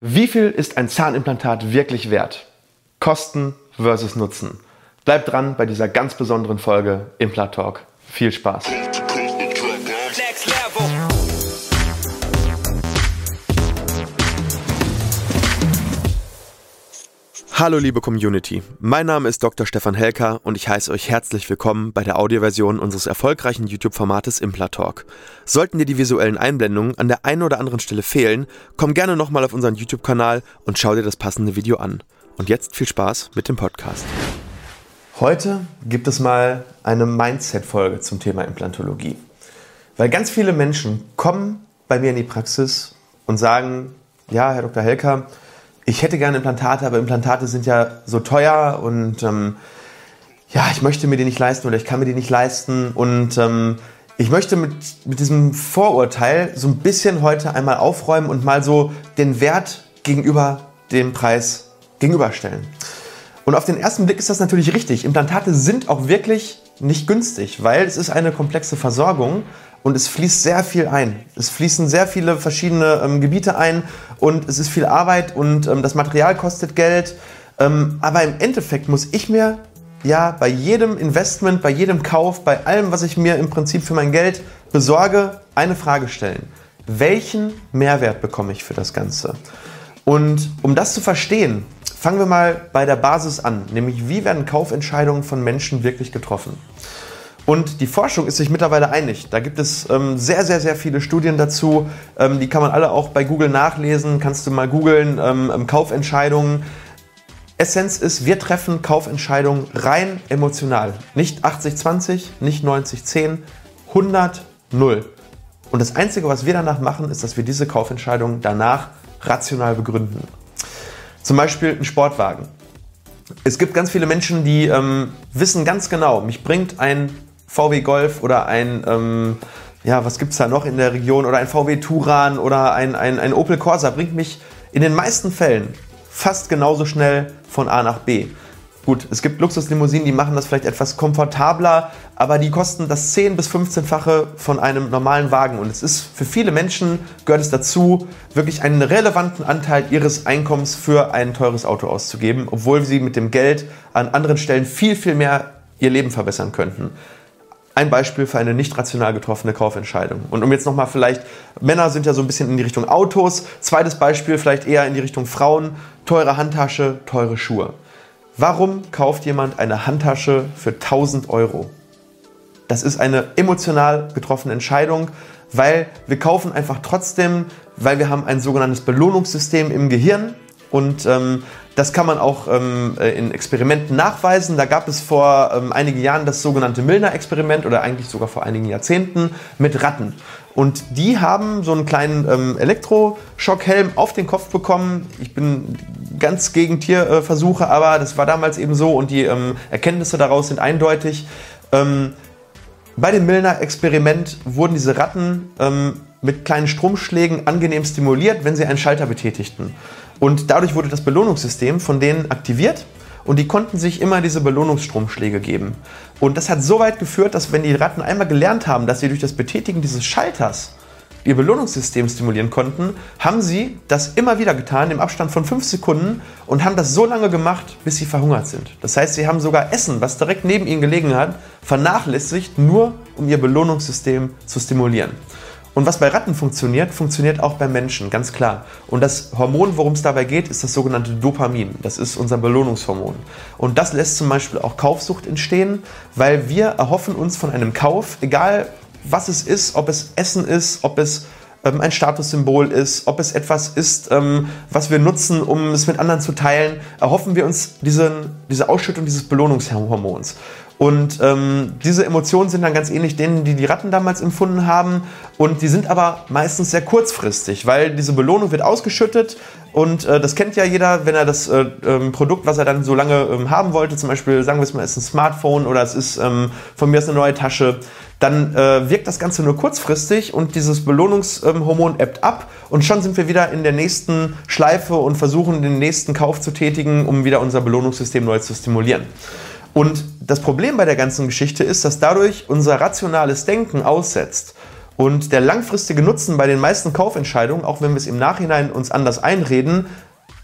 Wie viel ist ein Zahnimplantat wirklich wert? Kosten versus Nutzen. Bleibt dran bei dieser ganz besonderen Folge Implant Talk. Viel Spaß! Hallo liebe Community, mein Name ist Dr. Stefan Helker und ich heiße euch herzlich willkommen bei der Audioversion unseres erfolgreichen YouTube-Formates Implatalk. Sollten dir die visuellen Einblendungen an der einen oder anderen Stelle fehlen, komm gerne nochmal auf unseren YouTube-Kanal und schau dir das passende Video an. Und jetzt viel Spaß mit dem Podcast. Heute gibt es mal eine Mindset-Folge zum Thema Implantologie. Weil ganz viele Menschen kommen bei mir in die Praxis und sagen, ja, Herr Dr. Helker, ich hätte gerne Implantate, aber Implantate sind ja so teuer und ähm, ja, ich möchte mir die nicht leisten oder ich kann mir die nicht leisten und ähm, ich möchte mit, mit diesem Vorurteil so ein bisschen heute einmal aufräumen und mal so den Wert gegenüber dem Preis gegenüberstellen. Und auf den ersten Blick ist das natürlich richtig. Implantate sind auch wirklich nicht günstig, weil es ist eine komplexe Versorgung und es fließt sehr viel ein. Es fließen sehr viele verschiedene ähm, Gebiete ein und es ist viel Arbeit und ähm, das Material kostet Geld. Ähm, aber im Endeffekt muss ich mir ja bei jedem Investment, bei jedem Kauf, bei allem, was ich mir im Prinzip für mein Geld besorge, eine Frage stellen. Welchen Mehrwert bekomme ich für das Ganze? Und um das zu verstehen, fangen wir mal bei der Basis an, nämlich wie werden Kaufentscheidungen von Menschen wirklich getroffen? Und die Forschung ist sich mittlerweile einig. Da gibt es ähm, sehr, sehr, sehr viele Studien dazu. Ähm, die kann man alle auch bei Google nachlesen. Kannst du mal googeln, ähm, ähm Kaufentscheidungen. Essenz ist, wir treffen Kaufentscheidungen rein emotional. Nicht 80-20, nicht 90-10, 100-0. Und das Einzige, was wir danach machen, ist, dass wir diese Kaufentscheidungen danach rational begründen. Zum Beispiel ein Sportwagen. Es gibt ganz viele Menschen, die ähm, wissen ganz genau, mich bringt ein VW Golf oder ein, ähm, ja, was gibt es da noch in der Region, oder ein VW Turan oder ein, ein, ein Opel Corsa bringt mich in den meisten Fällen fast genauso schnell von A nach B. Gut, es gibt Luxuslimousinen, die machen das vielleicht etwas komfortabler, aber die kosten das 10- bis 15-fache von einem normalen Wagen. Und es ist für viele Menschen, gehört es dazu, wirklich einen relevanten Anteil ihres Einkommens für ein teures Auto auszugeben, obwohl sie mit dem Geld an anderen Stellen viel, viel mehr ihr Leben verbessern könnten ein Beispiel für eine nicht rational getroffene Kaufentscheidung. Und um jetzt nochmal vielleicht, Männer sind ja so ein bisschen in die Richtung Autos, zweites Beispiel vielleicht eher in die Richtung Frauen, teure Handtasche, teure Schuhe. Warum kauft jemand eine Handtasche für 1000 Euro? Das ist eine emotional getroffene Entscheidung, weil wir kaufen einfach trotzdem, weil wir haben ein sogenanntes Belohnungssystem im Gehirn und ähm, das kann man auch ähm, äh, in Experimenten nachweisen. Da gab es vor ähm, einigen Jahren das sogenannte Milner-Experiment oder eigentlich sogar vor einigen Jahrzehnten mit Ratten. Und die haben so einen kleinen ähm, Elektroschockhelm auf den Kopf bekommen. Ich bin ganz gegen Tierversuche, aber das war damals eben so und die ähm, Erkenntnisse daraus sind eindeutig. Ähm, bei dem Milner-Experiment wurden diese Ratten ähm, mit kleinen Stromschlägen angenehm stimuliert, wenn sie einen Schalter betätigten. Und dadurch wurde das Belohnungssystem von denen aktiviert und die konnten sich immer diese Belohnungsstromschläge geben. Und das hat so weit geführt, dass wenn die Ratten einmal gelernt haben, dass sie durch das Betätigen dieses Schalters ihr Belohnungssystem stimulieren konnten, haben sie das immer wieder getan im Abstand von fünf Sekunden und haben das so lange gemacht, bis sie verhungert sind. Das heißt, sie haben sogar Essen, was direkt neben ihnen gelegen hat, vernachlässigt, nur um ihr Belohnungssystem zu stimulieren. Und was bei Ratten funktioniert, funktioniert auch bei Menschen, ganz klar. Und das Hormon, worum es dabei geht, ist das sogenannte Dopamin. Das ist unser Belohnungshormon. Und das lässt zum Beispiel auch Kaufsucht entstehen, weil wir erhoffen uns von einem Kauf, egal was es ist, ob es Essen ist, ob es ähm, ein Statussymbol ist, ob es etwas ist, ähm, was wir nutzen, um es mit anderen zu teilen, erhoffen wir uns diesen, diese Ausschüttung dieses Belohnungshormons. Und ähm, diese Emotionen sind dann ganz ähnlich denen, die die Ratten damals empfunden haben. Und die sind aber meistens sehr kurzfristig, weil diese Belohnung wird ausgeschüttet. Und äh, das kennt ja jeder, wenn er das äh, ähm, Produkt, was er dann so lange ähm, haben wollte, zum Beispiel sagen wir es mal, ist ein Smartphone oder es ist ähm, von mir aus eine neue Tasche, dann äh, wirkt das Ganze nur kurzfristig und dieses Belohnungshormon ähm, ebbt ab und schon sind wir wieder in der nächsten Schleife und versuchen den nächsten Kauf zu tätigen, um wieder unser Belohnungssystem neu zu stimulieren. Und das Problem bei der ganzen Geschichte ist, dass dadurch unser rationales Denken aussetzt. Und der langfristige Nutzen bei den meisten Kaufentscheidungen, auch wenn wir es im Nachhinein uns anders einreden,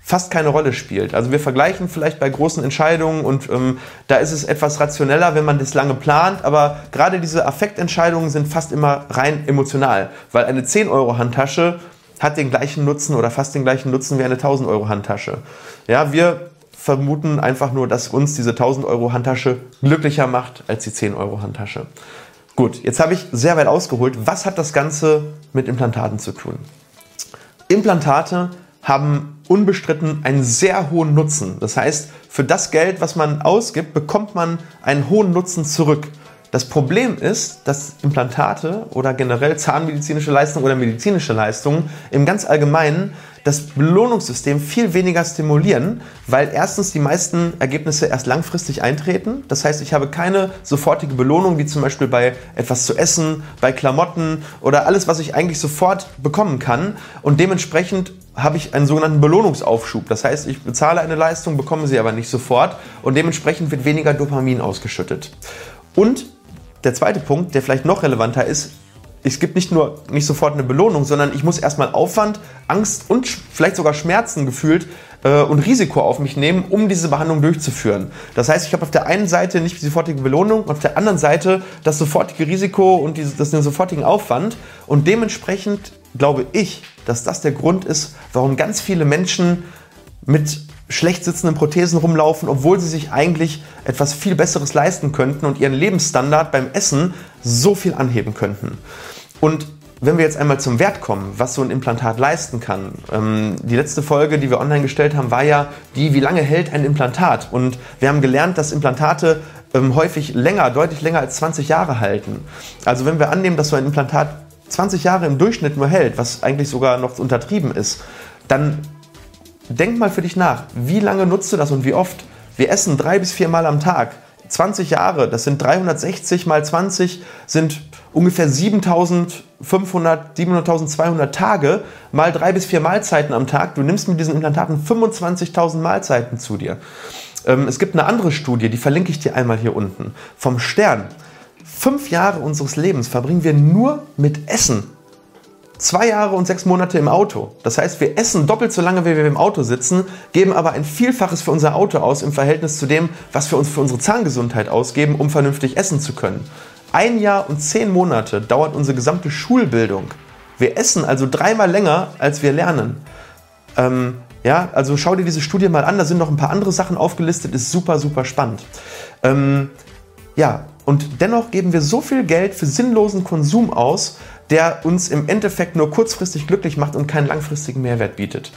fast keine Rolle spielt. Also wir vergleichen vielleicht bei großen Entscheidungen und ähm, da ist es etwas rationeller, wenn man das lange plant, aber gerade diese Affektentscheidungen sind fast immer rein emotional, weil eine 10 Euro Handtasche hat den gleichen Nutzen oder fast den gleichen Nutzen wie eine 1000 Euro Handtasche. Ja, wir vermuten einfach nur, dass uns diese 1000 Euro Handtasche glücklicher macht als die 10 Euro Handtasche. Gut, jetzt habe ich sehr weit ausgeholt. Was hat das Ganze mit Implantaten zu tun? Implantate haben unbestritten einen sehr hohen Nutzen. Das heißt, für das Geld, was man ausgibt, bekommt man einen hohen Nutzen zurück. Das Problem ist, dass Implantate oder generell zahnmedizinische Leistungen oder medizinische Leistungen im ganz Allgemeinen das Belohnungssystem viel weniger stimulieren, weil erstens die meisten Ergebnisse erst langfristig eintreten. Das heißt, ich habe keine sofortige Belohnung, wie zum Beispiel bei etwas zu essen, bei Klamotten oder alles, was ich eigentlich sofort bekommen kann. Und dementsprechend habe ich einen sogenannten Belohnungsaufschub. Das heißt, ich bezahle eine Leistung, bekomme sie aber nicht sofort und dementsprechend wird weniger Dopamin ausgeschüttet. Und der zweite Punkt, der vielleicht noch relevanter ist, es gibt nicht nur nicht sofort eine Belohnung, sondern ich muss erstmal Aufwand, Angst und vielleicht sogar Schmerzen gefühlt äh, und Risiko auf mich nehmen, um diese Behandlung durchzuführen. Das heißt, ich habe auf der einen Seite nicht die sofortige Belohnung, auf der anderen Seite das sofortige Risiko und diese, das, den sofortigen Aufwand. Und dementsprechend glaube ich, dass das der Grund ist, warum ganz viele Menschen mit schlecht sitzenden Prothesen rumlaufen, obwohl sie sich eigentlich etwas viel Besseres leisten könnten und ihren Lebensstandard beim Essen so viel anheben könnten. Und wenn wir jetzt einmal zum Wert kommen, was so ein Implantat leisten kann. Ähm, die letzte Folge, die wir online gestellt haben, war ja die, wie lange hält ein Implantat? Und wir haben gelernt, dass Implantate ähm, häufig länger, deutlich länger als 20 Jahre halten. Also wenn wir annehmen, dass so ein Implantat 20 Jahre im Durchschnitt nur hält, was eigentlich sogar noch untertrieben ist, dann denk mal für dich nach, wie lange nutzt du das und wie oft? Wir essen drei bis vier Mal am Tag. 20 Jahre, das sind 360 mal 20, sind ungefähr 7500, 700.200 Tage mal drei bis vier Mahlzeiten am Tag. Du nimmst mit diesen Implantaten 25.000 Mahlzeiten zu dir. Ähm, es gibt eine andere Studie, die verlinke ich dir einmal hier unten, vom Stern. Fünf Jahre unseres Lebens verbringen wir nur mit Essen zwei Jahre und sechs Monate im Auto. Das heißt, wir essen doppelt so lange, wie wir im Auto sitzen, geben aber ein Vielfaches für unser Auto aus im Verhältnis zu dem, was wir uns für unsere Zahngesundheit ausgeben, um vernünftig essen zu können. Ein Jahr und zehn Monate dauert unsere gesamte Schulbildung. Wir essen also dreimal länger, als wir lernen. Ähm, ja, also schau dir diese Studie mal an, da sind noch ein paar andere Sachen aufgelistet, ist super, super spannend. Ähm, ja, und dennoch geben wir so viel Geld für sinnlosen Konsum aus, der uns im Endeffekt nur kurzfristig glücklich macht und keinen langfristigen Mehrwert bietet.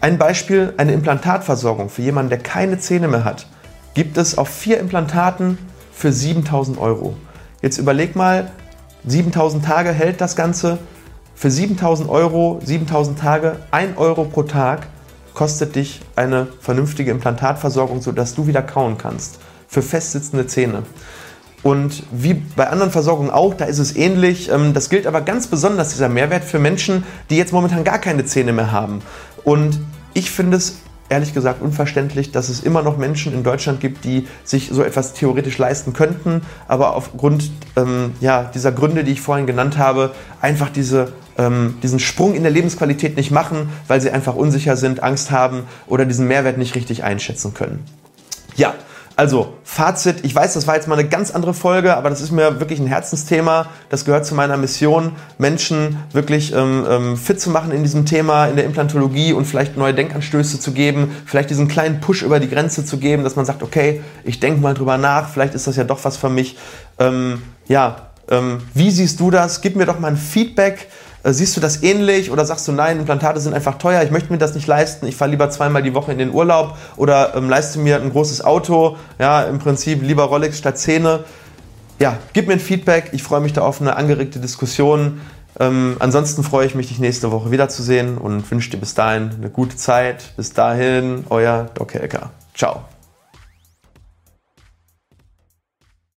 Ein Beispiel, eine Implantatversorgung für jemanden, der keine Zähne mehr hat, gibt es auf vier Implantaten für 7000 Euro. Jetzt überleg mal, 7000 Tage hält das Ganze. Für 7000 Euro, 7000 Tage, 1 Euro pro Tag kostet dich eine vernünftige Implantatversorgung, sodass du wieder kauen kannst. Für festsitzende Zähne. Und wie bei anderen Versorgungen auch, da ist es ähnlich. Ähm, das gilt aber ganz besonders, dieser Mehrwert für Menschen, die jetzt momentan gar keine Zähne mehr haben. Und ich finde es ehrlich gesagt unverständlich, dass es immer noch Menschen in Deutschland gibt, die sich so etwas theoretisch leisten könnten, aber aufgrund ähm, ja, dieser Gründe, die ich vorhin genannt habe, einfach diese, ähm, diesen Sprung in der Lebensqualität nicht machen, weil sie einfach unsicher sind, Angst haben oder diesen Mehrwert nicht richtig einschätzen können. Ja, also, Fazit, ich weiß, das war jetzt mal eine ganz andere Folge, aber das ist mir wirklich ein Herzensthema. Das gehört zu meiner Mission, Menschen wirklich ähm, ähm, fit zu machen in diesem Thema, in der Implantologie und vielleicht neue Denkanstöße zu geben, vielleicht diesen kleinen Push über die Grenze zu geben, dass man sagt, okay, ich denke mal drüber nach, vielleicht ist das ja doch was für mich. Ähm, ja, ähm, wie siehst du das? Gib mir doch mal ein Feedback. Äh, siehst du das ähnlich oder sagst du, nein, Implantate sind einfach teuer, ich möchte mir das nicht leisten, ich fahre lieber zweimal die Woche in den Urlaub oder ähm, leiste mir ein großes Auto, ja, im Prinzip lieber Rolex statt Zähne. Ja, gib mir ein Feedback, ich freue mich da auf eine angeregte Diskussion. Ähm, ansonsten freue ich mich, dich nächste Woche wiederzusehen und wünsche dir bis dahin eine gute Zeit. Bis dahin, euer Doc Helker. Ciao.